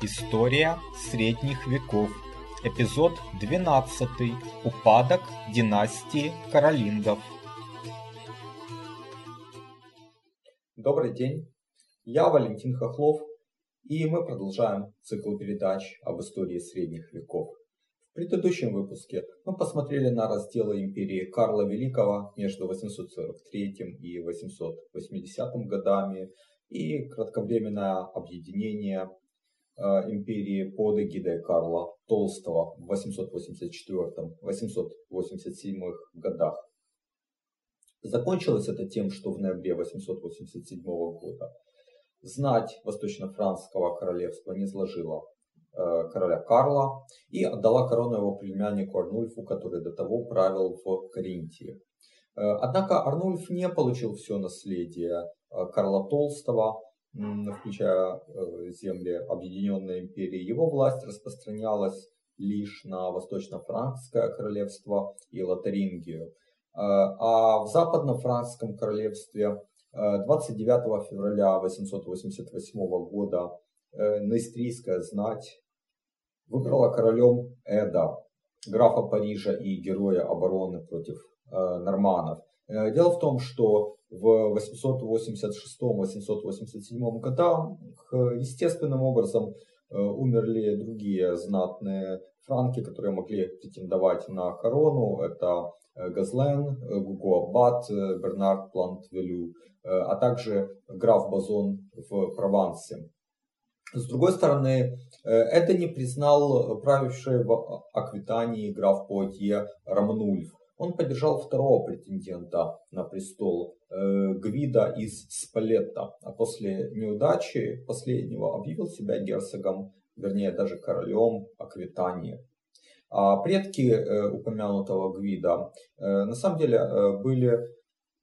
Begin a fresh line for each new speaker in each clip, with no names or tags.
История средних веков. Эпизод 12. Упадок династии Каролингов.
Добрый день, я Валентин Хохлов, и мы продолжаем цикл передач об истории средних веков. В предыдущем выпуске мы посмотрели на разделы империи Карла Великого между 843 и 880 годами и кратковременное объединение империи под эгидой Карла Толстого в 884-887 годах. Закончилось это тем, что в ноябре 887 года знать Восточно-Франского королевства не сложила э, короля Карла и отдала корону его племяннику Арнульфу, который до того правил в Каринтии. Э, однако Арнульф не получил все наследие Э, Карла Толстого, включая э, земли Объединенной империи. Его власть распространялась лишь на Восточно-Франкское королевство и Лотарингию. Э, а в Западно-Франкском королевстве 29 февраля 888 года Нестрийская знать выбрала королем Эда, графа Парижа и героя обороны против норманов. Дело в том, что в 886-887 годах естественным образом э, умерли другие знатные франки, которые могли претендовать на корону. Это э, Газлен, э, Гуго Аббат, Бернард Плант-Велю, а также граф Базон в Провансе. С другой стороны, это не признал правивший в Аквитании граф Поатье Рамнульф. Он поддержал второго претендента на престол, э, Гвида из Спалетта, а после неудачи последнего объявил себя герцогом, вернее даже королем Аквитании. А предки э, упомянутого Гвида э, на самом деле были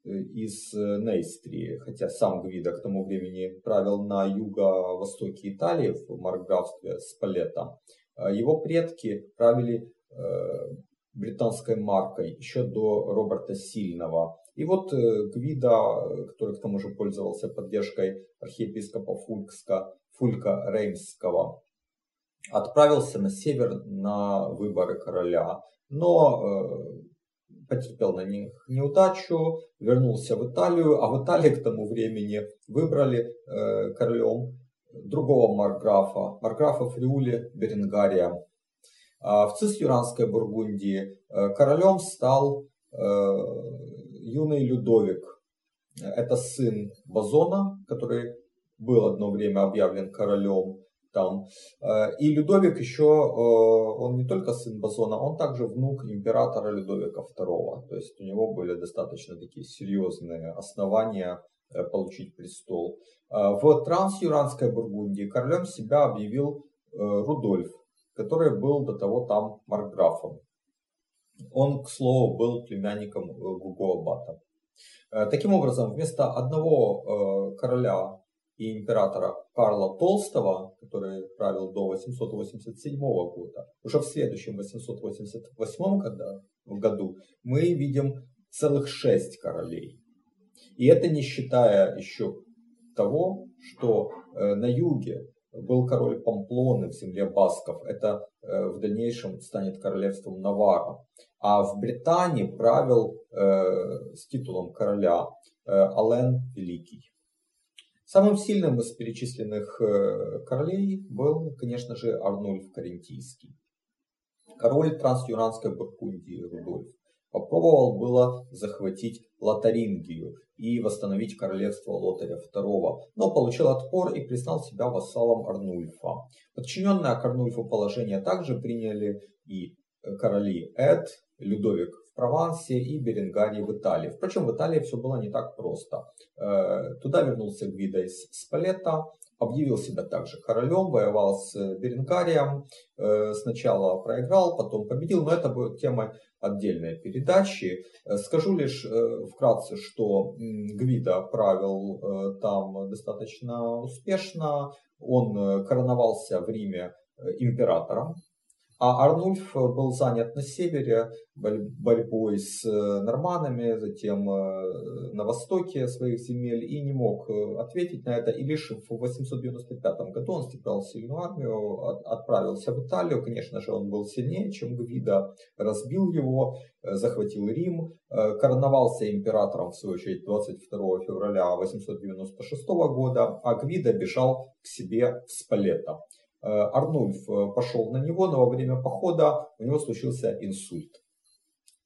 из Нейстрии, хотя сам Гвида к тому времени правил на юго-востоке Италии в марграфстве Спалетта. Его предки правили британской маркой еще до Роберта Сильного. И вот э, Гвида, который к тому же пользовался поддержкой архиепископа Фулькска, Фулька Реймского, отправился на север на выборы короля, но э, потерпел на них неудачу, вернулся в Италию, а в Италии к тому времени выбрали э, королем другого марграфа, марграфа Фриули Беренгария. А в Цисюранской Бургундии э, королем стал э, юный Людовик. Это сын Базона, который был одно время объявлен королем там. Э, и Людовик еще, он не только сын Базона, он также внук императора Людовика II. То есть у него были достаточно такие серьезные основания получить престол. В Трансюранской Бургундии королем себя объявил Рудольф который был до того там маркграфом. Он, к слову, был племянником э, Гуго Аббата. Э, таким образом, вместо одного э, короля и императора Карла Толстого, который правил до 887 года, уже в следующем 888 году мы видим целых шесть королей. И это не считая еще того, что на юге был король Памплоны в земле басков. Это э, в дальнейшем станет королевством Навара. А в Британии правил э, с титулом короля э, Ален Великий. Самым сильным из перечисленных королей был, конечно же, Арнульф Карентийский. Король Трансюранской Бургундии Рудольф попробовал было захватить Лотарингию и восстановить королевство Лотаря II, но получил отпор и признал себя вассалом Арнульфа. Подчиненное к Арнульфу положение также приняли и короли Эд, Людовик в Провансе и Беренгарии в Италии. Впрочем, в Италии все было не так просто. Э, туда вернулся Гвида из Спалета, объявил себя также королем, воевал с Беренгарием, э, сначала проиграл, потом победил, но это будет темой отдельной передачи. Э, скажу лишь э, вкратце, что Гвида правил там достаточно успешно, он короновался в Риме императором, А Арнульф был занят на севере борьбой с э, норманами, затем э, на востоке своих земель и не мог э, ответить на это. И лишь в 895 году он собрал сильную армию, отправился в Италию. Конечно же, он был сильнее, чем Гвида, разбил его, захватил Рим, короновался императором, в свою очередь, 22 февраля 896 года, а Гвида бежал к себе в Спалетто. Э, Арнульф э, пошел на него, но во время похода у него случился инсульт.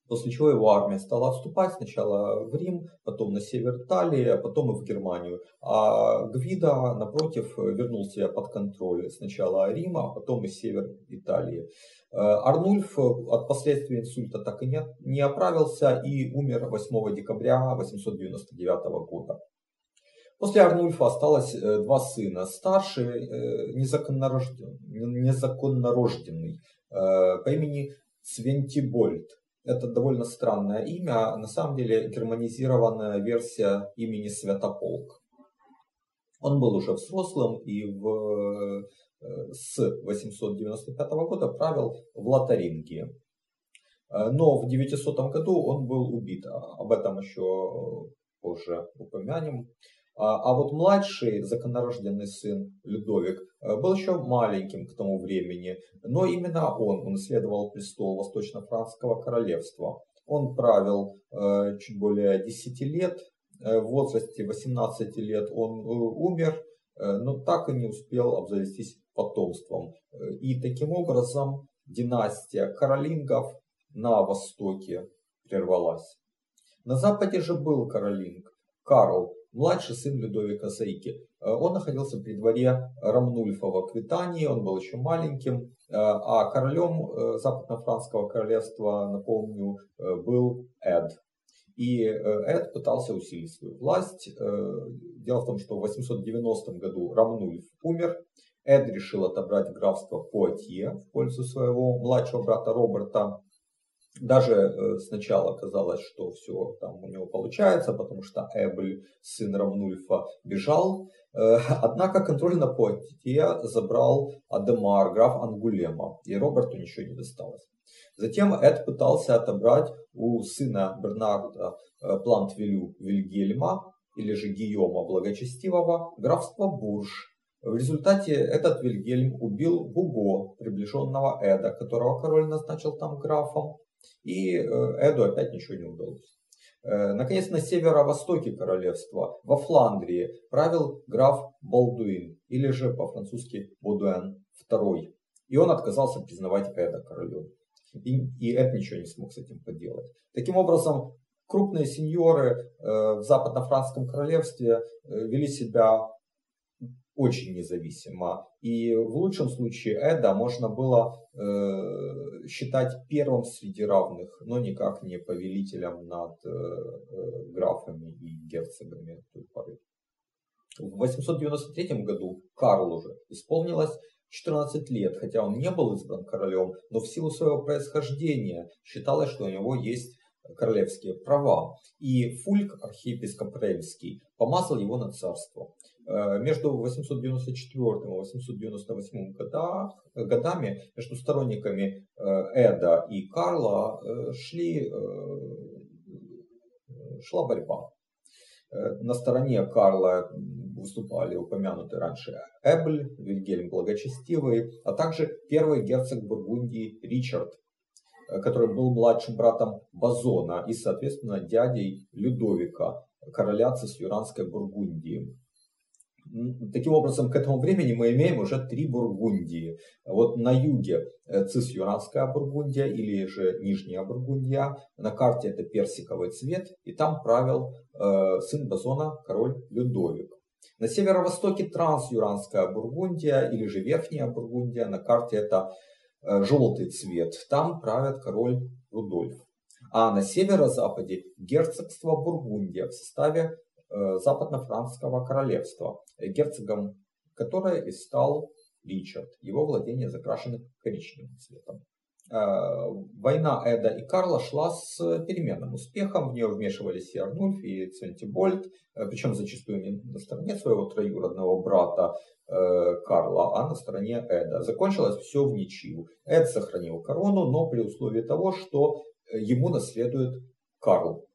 После чего его армия стала отступать сначала в Рим, потом на север Италии, а потом и в Германию. А Гвида, напротив, вернул себя под контроль сначала Рима, а потом и север Италии. Э, Арнульф от последствий инсульта так и не, оправился и умер 8 декабря 899 года. После Арнульфа осталось э, два сына. Старший э, незаконнорожденный, незаконнорожденный э, по имени Свентибольд. Это довольно странное имя, на самом деле германизированная версия имени Святополк. Он был уже взрослым и в, с 895 года правил в Лотарингии. Но в 900 году он был убит. Об этом еще позже упомянем. А, а вот младший законорожденный сын Людовик э, был еще маленьким к тому времени, но именно он унаследовал престол Восточно-Франского королевства. Он правил э, чуть более 10 лет, э, в возрасте 18 лет он умер, но так и не успел обзавестись потомством. И таким образом династия каролингов на востоке прервалась. На западе же был каролинг Карл, младший сын Людовика Сейки. Э, он находился при дворе Рамнульфа в Аквитании, он был еще маленьким, э, а королем э, Западно-Франского королевства, напомню, был Эд. И Эд пытался усилить свою власть. Дело в том, что в 890 году Рамнульф умер. Эд решил отобрать графство Пуатье в пользу своего младшего брата Роберта. Даже э, сначала казалось, что все там у него получается, потому что Эбль, сын Рамнульфа, бежал. Э, однако контроль на Пуатье забрал Адемар, граф Ангулема, и Роберту ничего не досталось. Затем Эд пытался отобрать у сына Бернарда э, Плантвилю Вильгельма, или же Гийома Благочестивого, графство Бурж. В результате этот Вильгельм убил Гуго, приближенного Эда, которого король назначил там графом. И э, Эду опять ничего не удалось. Э, наконец, на северо-востоке королевства, во Фландрии, правил граф Балдуин, или же по-французски Бодуэн II. И он отказался признавать Эда королем. И, и Эд ничего не смог с этим поделать. Таким образом, крупные сеньоры э, в западно-франском королевстве вели себя очень независимо. И в лучшем случае Эда можно было э, считать первым среди равных, но никак не повелителем над э, э графами и герцогами той поры. В 893 году Карлу уже исполнилось 14 лет, хотя он не был избран королем, но в силу своего происхождения считалось, что у него есть королевские права. И Фульк, архиепископ Рельский, помазал его на царство. Э, между 894 и 898 годах, годами между сторонниками э, Эда и Карла э, шли, шла борьба. На стороне Карла выступали упомянутые раньше Эбль, Вильгельм Благочестивый, а также первый герцог Бургундии Ричард, который был младшим братом Базона и, соответственно, дядей Людовика, короля Цисюранской Бургундии. Таким образом, к этому времени мы имеем уже три Бургундии. Вот на юге э, Цис-Юранская Бургундия или же Нижняя Бургундия. На карте это персиковый цвет. И там правил э, сын Базона, король Людовик. На северо-востоке Транс-Юранская Бургундия или же Верхняя Бургундия. На карте это э, желтый цвет. Там правит король Рудольф. А на северо-западе герцогство Бургундия в составе западно-французского королевства, э, герцогом которое и стал Ричард. Его владения закрашены коричневым цветом. Война Эда и Карла шла с переменным успехом, в нее вмешивались и Арнульф, и Центибольд, причем зачастую не на стороне своего троюродного брата Карла, а на стороне Эда. Закончилось все в ничью. Эд сохранил корону, но при условии того, что ему наследует Карл.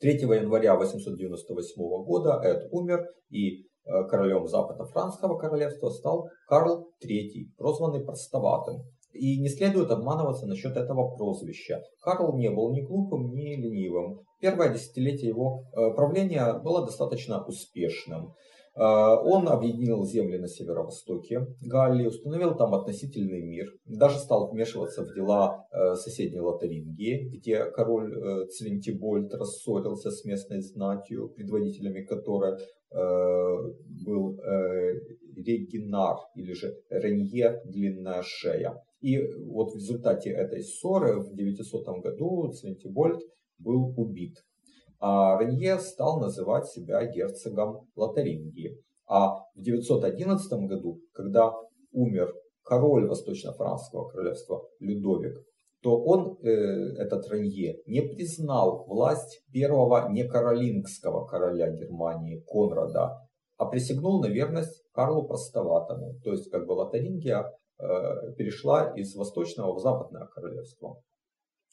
3 января 898 года Эд умер, и э, королем Западно-Франского королевства стал Карл III, прозванный Простоватым. И не следует обманываться насчет этого прозвища. Карл не был ни глупым, ни ленивым. Первое десятилетие его э, правления было достаточно успешным. Э, он объединил земли на северо-востоке Галлии, установил там относительный мир, даже стал вмешиваться в дела э, соседней Лотарингии, где король э, Цвинтибольд рассорился с местной знатью, предводителями которой был Регинар или же Ренье Длинная Шея. И вот в результате этой ссоры в 900 году Цвинтибольд был убит а Ренье стал называть себя герцогом Лотарингии. А в 911 году, когда умер король Восточно-Франского королевства Людовик, то он, э, этот Ренье, не признал власть первого некаролингского короля Германии Конрада, а присягнул на верность Карлу Простоватому. То есть как бы Лотарингия э, перешла из Восточного в Западное королевство.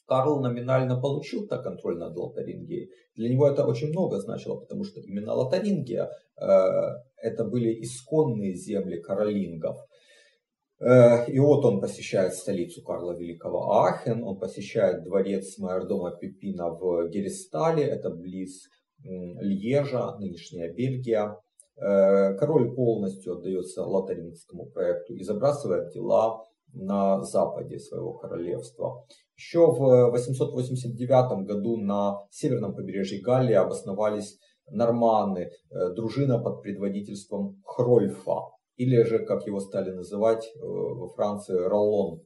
Карл номинально получил так контроль над Лотарингией. Для него это очень много значило, потому что именно Лотарингия э, это были исконные земли каролингов. Э, и вот он посещает столицу Карла Великого Ахен, он посещает дворец майордома Пипина в Геристале, это близ Льежа, нынешняя Бельгия. Э, король полностью отдается лотарингскому проекту и забрасывает дела на западе своего королевства. Еще в 889 году на северном побережье Галлии обосновались норманы, э, дружина под предводительством Хрольфа, или же, как его стали называть э, во Франции, Роллон.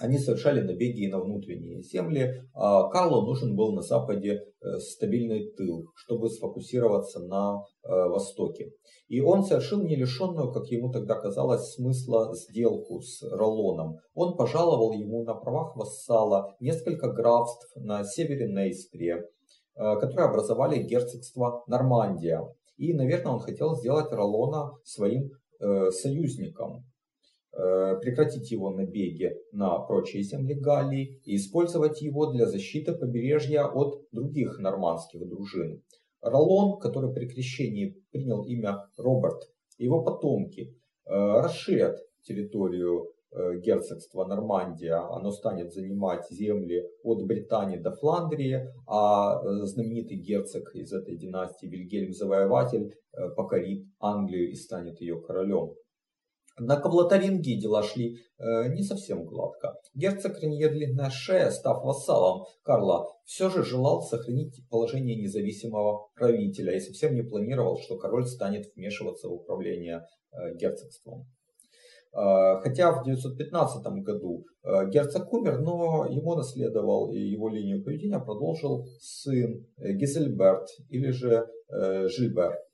Они совершали набеги на внутренние земли, а Карлу нужен был на западе э, стабильный тыл, чтобы сфокусироваться на э, востоке. И он совершил не лишенную, как ему тогда казалось, смысла сделку с Ролоном. Он пожаловал ему на правах вассала несколько графств на севере Нейстрии, э, которые образовали герцогство Нормандия. И, наверное, он хотел сделать Ролона своим союзником. Э, прекратить его набеги на прочие земли Галлии и использовать его для защиты побережья от других нормандских дружин. Ролон, который при крещении принял имя Роберт, и его потомки э, расширят территорию э, герцогства Нормандия. Оно станет занимать земли от Британии до Фландрии, а знаменитый герцог из этой династии Вильгельм Завоеватель покорит Англию и станет ее королем. Однако в Лотарингии дела шли э, не совсем гладко. Герцог Ренье Длинная Шея, став вассалом Карла, все же желал сохранить положение независимого правителя и совсем не планировал, что король станет вмешиваться в управление э, герцогством. Э, хотя в 915 году э, герцог умер, но ему наследовал и его линию поведения продолжил сын э, Гизельберт или же э, Жильберт.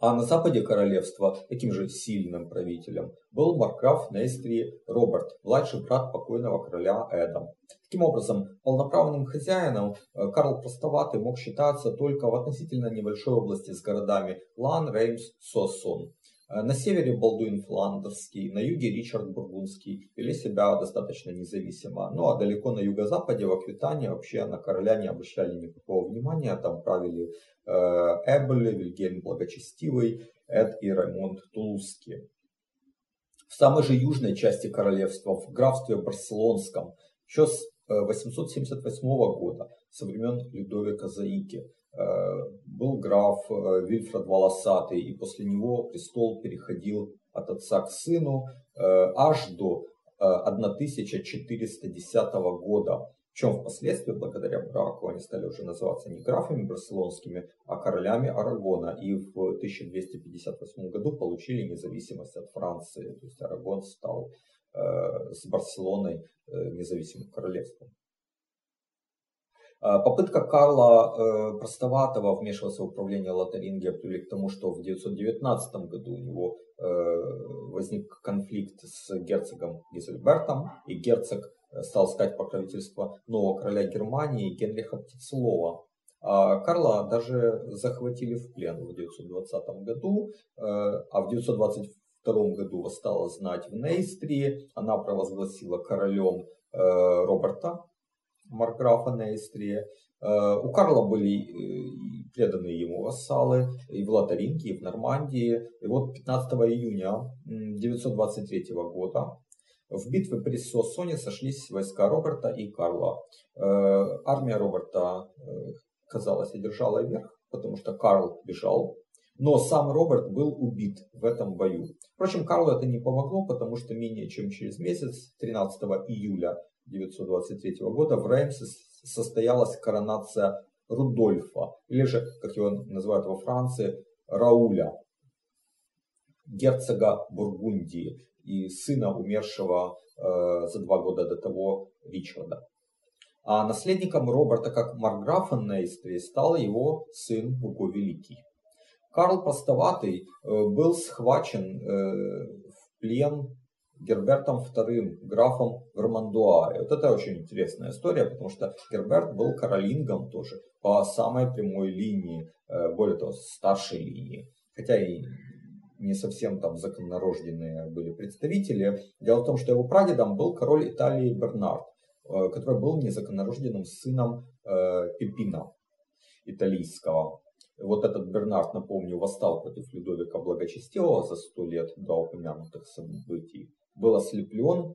А на западе королевства таким же сильным правителем был маркграф Нейстрии Роберт, младший брат покойного короля Эда. Таким образом, полноправным хозяином э, Карл Простоватый мог считаться только в относительно небольшой области с городами Лан, Реймс, Соссон. Э, на севере Балдуин Фландерский, на юге Ричард Бургундский вели себя достаточно независимо. Ну а далеко на юго-западе, в Аквитании, вообще на короля не обращали никакого внимания. Там правили Эбель, Вильгельм Благочестивый, Эд и Раймонд Тулузский. В самой же южной части королевства, в графстве Барселонском, еще с 878 э, года, со времен Людовика Заики, был граф э, Вильфред Волосатый, и после него престол переходил от отца к сыну э, аж до 1410 года. Причем впоследствии, благодаря браку, они стали уже называться не графами барселонскими, а королями Арагона. И в 1258 году получили независимость от Франции. То есть Арагон стал с Барселоной независимым королевством. Э, попытка Карла э, Простоватого вмешиваться в управление Лотарингия привели к тому, что в 919 году у него возник конфликт с герцогом Гизельбертом, и герцог стал искать покровительство нового короля Германии Генриха Птицелова. А Карла даже захватили в плен в 920 году, а в 922 году восстала знать в Нейстрии. Она провозгласила королем Роберта, марграфа Нейстрии. Э, у Карла были э, преданы ему вассалы и в Лотаринге, и в Нормандии. И вот 15 июня 923 года в битве при Соссоне сошлись войска Роберта и Карла. Э, армия Роберта, казалось, одержала верх, потому что Карл бежал, но сам Роберт был убит в этом бою. Впрочем, Карлу это не помогло, потому что менее чем через месяц, 13 июля 923 года, в Реймсе состоялась коронация Рудольфа, или же, как его называют во Франции, Рауля, герцога Бургундии и сына умершего э, за два года до того Ричарда. А наследником Роберта как марграфа Нействе стал его сын Буго Великий. Карл Простоватый э, был схвачен э, в плен Гербертом II, графом Вермандуа. И вот это очень интересная история, потому что Герберт был каролингом тоже по самой прямой линии, э, более того, старшей линии. Хотя и не совсем там законнорожденные были представители. Дело в том, что его прадедом был король Италии Бернард, э, который был незаконнорожденным сыном э, Пипина италийского. Вот этот Бернард, напомню, восстал против Людовика Благочестивого за сто лет до упомянутых событий был ослеплен,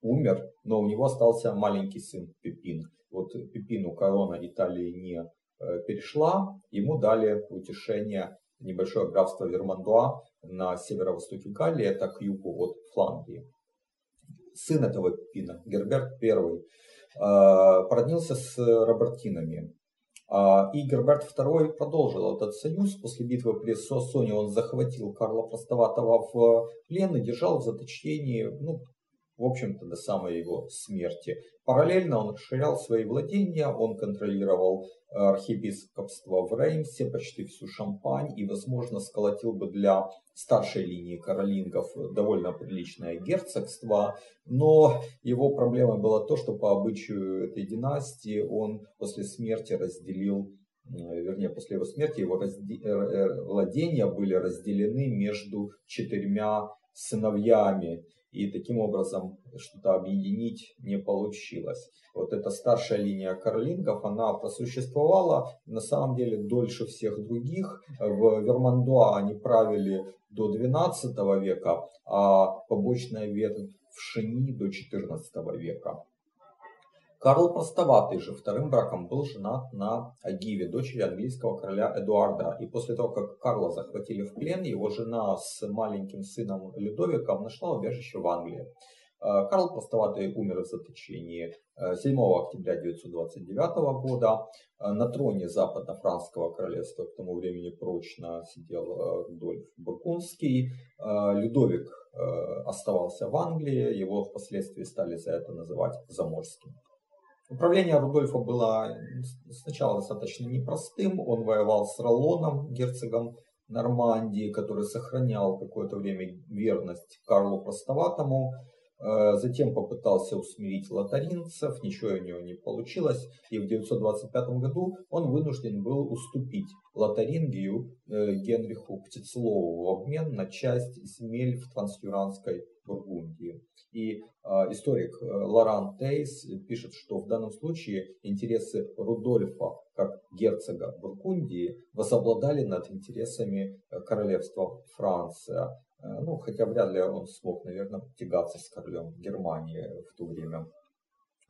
умер, но у него остался маленький сын Пипин. Вот Пипину корона Италии не э, перешла, ему дали утешение небольшое графство Вермандуа на северо-востоке Галлии, это к югу от Фландрии. Сын этого Пипина, Герберт I, э, породнился с Робертинами. А, и Герберт II продолжил этот союз. После битвы при Соссоне он захватил Карла Простоватого в плен и держал в заточении, ну, в общем-то, до самой его смерти. Параллельно он расширял свои владения, он контролировал э, архиепископство в Реймсе, почти всю Шампань и, возможно, сколотил бы для старшей линии каролингов довольно приличное герцогство. Но его проблемой было то, что по обычаю этой династии он после смерти разделил вернее, после его смерти его разде... Э, э, владения были разделены между четырьмя сыновьями и таким образом что-то объединить не получилось. Вот эта старшая линия карлингов, она просуществовала на самом деле дольше всех других. В Вермандуа они правили до 12 века, а побочная ветвь в Шени до 14 века. Карл Простоватый же вторым браком был женат на Агиве, дочери английского короля Эдуарда. И после того, как Карла захватили в плен, его жена с маленьким сыном Людовиком нашла убежище в Англии. Э, Карл Простоватый умер в заточении 7 э, октября 1929 года. Э, на троне западно-франского королевства к тому времени прочно сидел Рудольф Бургундский. Людовик оставался в Англии, его впоследствии стали за это называть Заморским. Управление Рудольфа было сначала достаточно непростым. Он воевал с Ролоном, герцогом Нормандии, который сохранял какое-то время верность Карлу Простоватому. Э, затем попытался усмирить лотаринцев, ничего у него не получилось. И в 925 году он вынужден был уступить Лотарингию э, Генриху Птицелову в обмен на часть земель в Трансюранской Бургундии. И э, историк Лоран Тейс пишет, что в данном случае интересы Рудольфа как герцога Бургундии возобладали над интересами королевства Франция. Э, ну, хотя вряд ли он смог, наверное, тягаться с королем Германии в то время.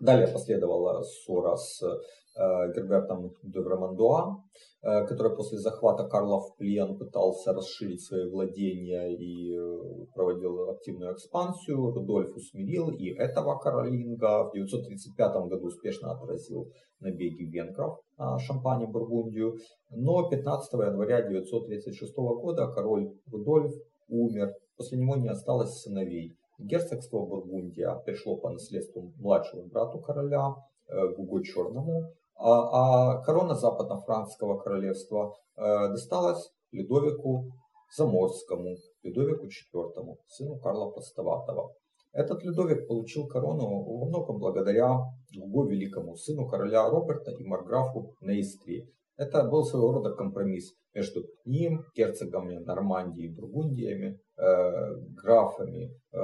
Далее последовала ссора с э, Гербертом де Времандуа, э, который после захвата Карла в плен пытался расширить свои владения и э, проводил активную экспансию. Рудольф усмирил и этого Каролинга. В 935 году успешно отразил набеги венгров на Шампань и Бургундию. Но 15 января 936 года король Рудольф умер. После него не осталось сыновей. Герцогство Бургундия пришло по наследству младшему брату короля э, Гуго Черному, а, а корона западно-францского королевства э, досталась Людовику Заморскому, Людовику IV, сыну Карла Простоватого. Этот Людовик получил корону во многом благодаря Гуго Великому, сыну короля Роберта и марграфу Нейстри. Это был своего рода компромисс между ним, герцогами Нормандии и Бургундиями, э, графами э,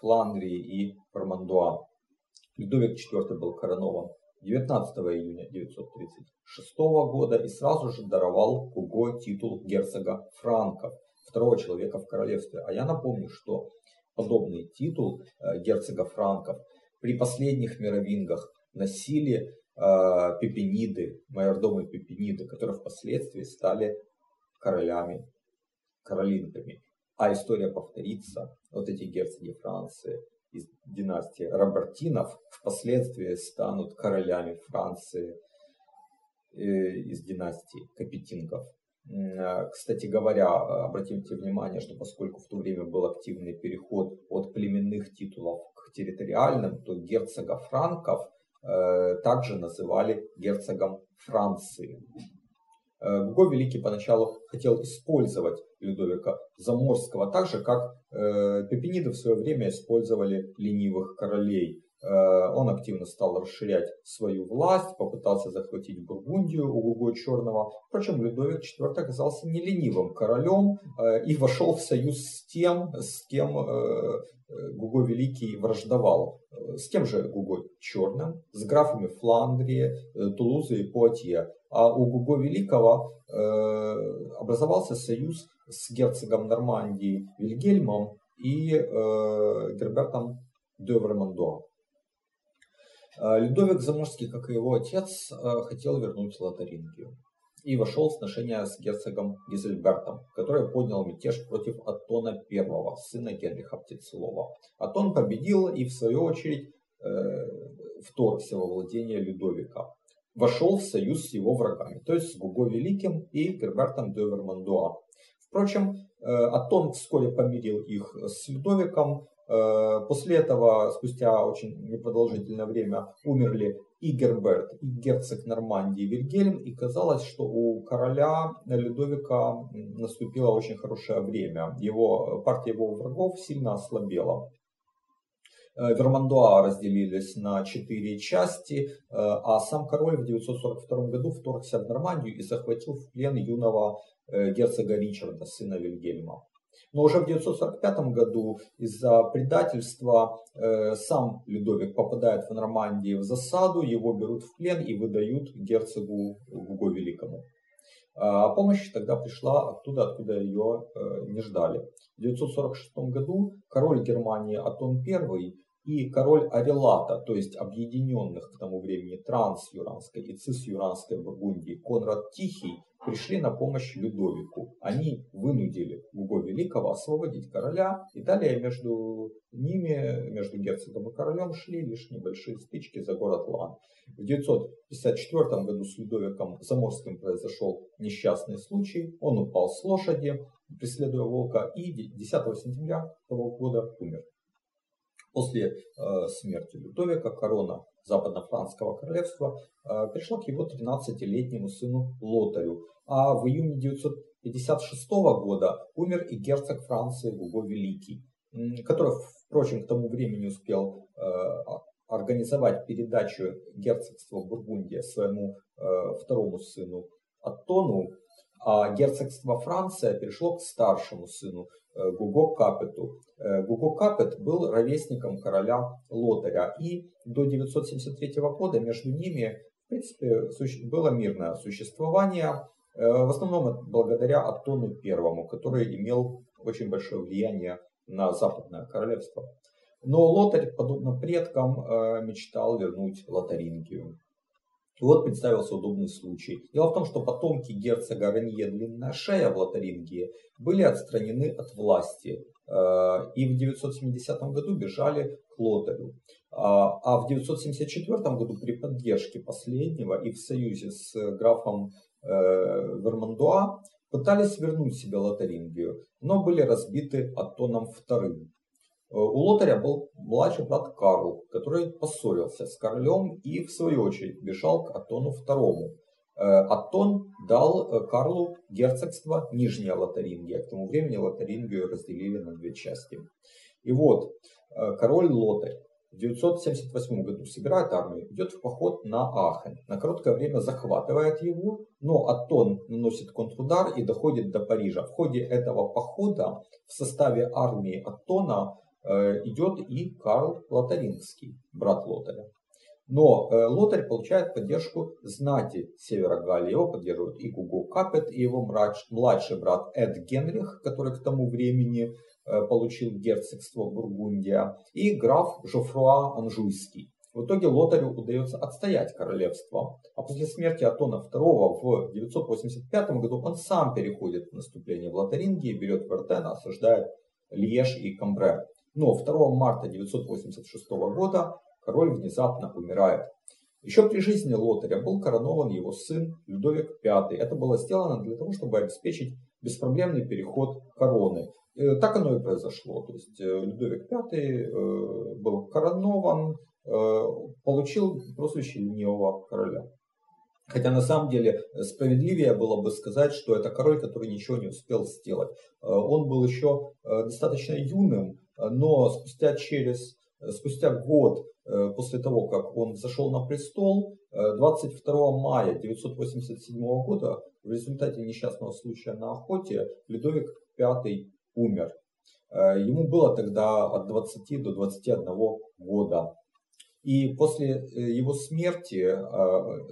Фландрии и Романдуа. Людовик IV был коронован 19 июня 936 года и сразу же даровал Гуго титул герцога Франков, второго человека в королевстве. А я напомню, что подобный титул э, герцога Франков при последних мировингах носили пепениды, майордомы пепениды, которые впоследствии стали королями, королинками. А история повторится. Вот эти герцоги Франции из династии Робертинов впоследствии станут королями Франции э, из династии Капетингов. Э, кстати говоря, обратите внимание, что поскольку в то время был активный переход от племенных титулов к территориальным, то герцога франков э, также называли герцогом Франции. Гуго Великий поначалу хотел использовать Людовика Заморского, так же как э, пепениды в свое время использовали ленивых королей. Э, он активно стал расширять свою власть, попытался захватить Бургундию у Гуго Черного. Впрочем, Людовик IV оказался не ленивым королем э, и вошел в союз с тем, с кем э, Гуго Великий враждовал. С тем же Гуго Черным, с графами Фландрии, Тулузы и Пуатье. А у Гуго Великого образовался союз с герцогом Нормандии Вильгельмом и Гербертом де Вермандо. А, Людовик Заморский, как и его отец, а, хотел вернуть Лотарингию и вошел в сношение с герцогом Гизельбертом, который поднял мятеж против Атона I, сына Генриха Птицелова. Атон победил и, в свою очередь, э, вторгся во владение Людовика. Вошел в союз с его врагами, то есть с Гуго Великим и Гербертом де Вермандуа. Впрочем, э, Атон вскоре помирил их с Людовиком, после этого, спустя очень непродолжительное время, умерли и Герберт, и герцог Нормандии Вильгельм, и казалось, что у короля Людовика наступило очень хорошее время. Его, партия его врагов сильно ослабела. Э, Вермандуа разделились на четыре части, э, а сам король в 942 году вторгся в Нормандию и захватил в плен юного герцога Ричарда, сына Вильгельма. Но уже в 945 году из-за предательства э, сам Людовик попадает в Нормандии в засаду, его берут в плен и выдают герцогу Гуго Великому. А помощь тогда пришла оттуда, откуда ее э, не ждали. В 946 году король Германии Атон I и король Арелата, то есть объединенных к тому времени Транс-Юранской и Цис-Юранской Бургундии Конрад Тихий пришли на помощь Людовику. Они вынудили Гуго Великого освободить короля, и далее между ними, между герцогом и королем, шли лишь небольшие стычки за город Лан. В 954 году с Людовиком Заморским произошел несчастный случай. Он упал с лошади, преследуя волка, и 10 сентября того года умер. После э, смерти Людовика корона Западно-Франского королевства э, перешла к его 13-летнему сыну Лотарю, а в июне 956 года умер и герцог Франции Гуго Великий, который, впрочем, к тому времени успел э, организовать передачу герцогства Бургундия своему э, второму сыну Аттону, а герцогство Франция перешло к старшему сыну Э, Гуго Капету. Гуго Капет был ровесником короля Лотаря, и до 973 года между ними, в принципе, было мирное существование, в основном благодаря Аттону Первому, который имел очень большое влияние на Западное королевство. Но Лотарь, подобно предкам, мечтал вернуть Лотарингию. И вот представился удобный случай. Дело в том, что потомки герцога Ранье Длинная Шея в Лотарингии были отстранены от власти э, и в 970 году бежали к Лотарю. А, а в 974 году при поддержке последнего и в союзе с графом э, Вермандуа пытались вернуть себе Лотарингию, но были разбиты Аттоном II. Э, у Лотаря был младший брат Карл, который поссорился с королем и в свою очередь бежал к Атону II. Э, Атон дал э, Карлу герцогство Нижняя Лотарингия. К тому времени Лотарингию разделили на две части. И вот, э, король Лотарь в 978 году собирает армию, идет в поход на Ахен. На короткое время захватывает его, но Атон наносит контрудар и доходит до Парижа. В ходе этого похода в составе армии Аттона э, идет и Карл Лотарингский, брат Лотаря. Но э, Лотарь получает поддержку знати севера Галлии. Его поддерживают и Гуго Капет, и его младший брат Эд Генрих, который к тому времени получил герцогство Бургундия, и граф Жофруа Анжуйский. В итоге Лотарю удается отстоять королевство, а после смерти Атона II в 985 году он сам переходит в наступление в Лотарингии, берет Вертен, осаждает Льеж и Камбре. Но 2 марта 986 года король внезапно умирает. Еще при жизни Лотаря был коронован его сын Людовик V. Это было сделано для того, чтобы обеспечить беспроблемный переход короны. И так оно и произошло. То есть э, Людовик V э, был коронован, э, получил прозвище ленивого короля. Хотя на самом деле справедливее было бы сказать, что это король, который ничего не успел сделать. Он был еще достаточно юным, но спустя через спустя год Э, после того, как он зашел на престол, 22 э, мая 987 года в результате несчастного случая на охоте Людовик V умер. Э, ему было тогда от 20 до 21 года. И после его смерти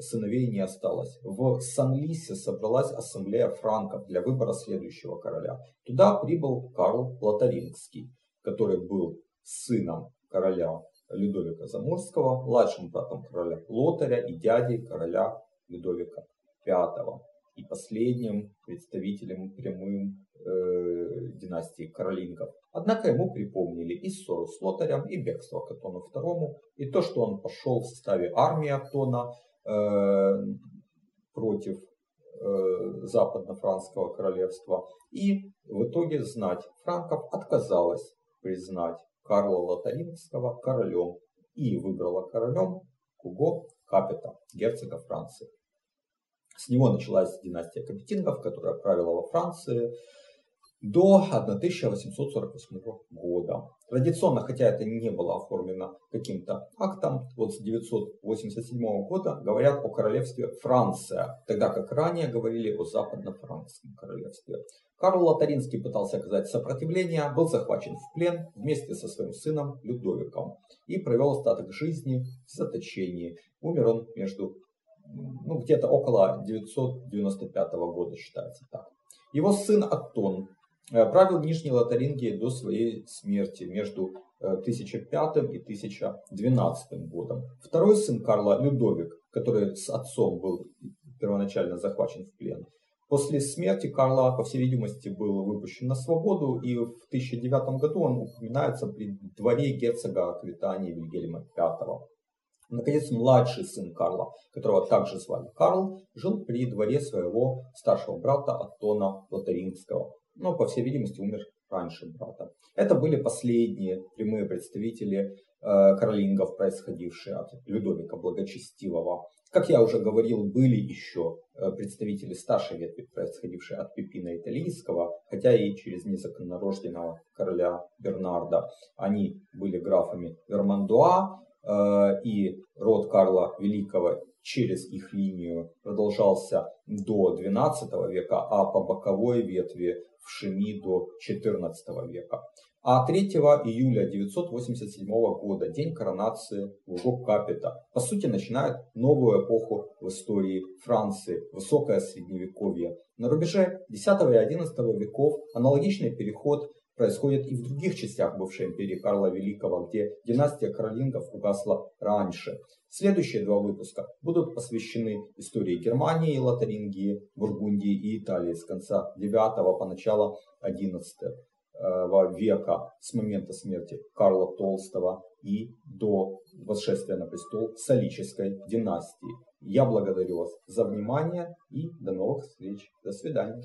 сыновей не осталось. В Сан-Лисе собралась ассамблея франков для выбора следующего короля. Туда прибыл Карл Лотарингский, который был сыном короля Людовика Заморского, младшим братом короля Лотаря и дядей короля Людовика V и последним представителем прямым э, династии Каролингов. Однако ему припомнили и ссору с Лотарем, и бегство к Атону II, и то, что он пошел в составе армии Атона э, против э, западно-франского королевства. И в итоге знать франков отказалась признать Карла Лотарингского королем и выбрала королем Куго Капета, герцога Франции. С него началась династия Капетингов, которая правила во Франции до 1848 года. Традиционно, хотя это не было оформлено каким-то актом, вот с 987 года говорят о королевстве Франция, тогда как ранее говорили о западно-франкском королевстве. Карл Лотаринский пытался оказать сопротивление, был захвачен в плен вместе со своим сыном Людовиком и провел остаток жизни в заточении. Умер он между, ну, где-то около 995 года считается так. Его сын Аттон правил Нижней Лотарингией до своей смерти между 1005 э, и 1012 годом. Второй сын Карла Людовик, который с отцом был первоначально захвачен в плен, после смерти Карла, по всей видимости, был выпущен на свободу, и в 1009 году он упоминается при дворе герцога Аквитании Вильгельма V. Наконец, младший сын Карла, которого также звали Карл, жил при дворе своего старшего брата Аттона Лотарингского но, по всей видимости, умер раньше брата. Это были последние прямые представители э, каролингов, происходившие от Людовика Благочестивого. Как я уже говорил, были еще э, представители старшей ветви, происходившие от Пипина Италийского, хотя и через незаконнорожденного короля Бернарда. Они были графами Вермандуа, и род Карла Великого через их линию продолжался до XII века, а по боковой ветви в Шеми до XIV века. А 3 июля 987 года, день коронации Луго Капета, по сути начинает новую эпоху в истории Франции, высокое средневековье. На рубеже X и XI веков аналогичный переход происходит и в других частях бывшей империи Карла Великого, где династия Каролингов угасла раньше. Следующие два выпуска будут посвящены истории Германии, Лотарингии, Бургундии и Италии с конца 9 по начало 11 века, с момента смерти Карла Толстого и до восшествия на престол Солической династии. Я благодарю вас за внимание и до новых встреч. До свидания.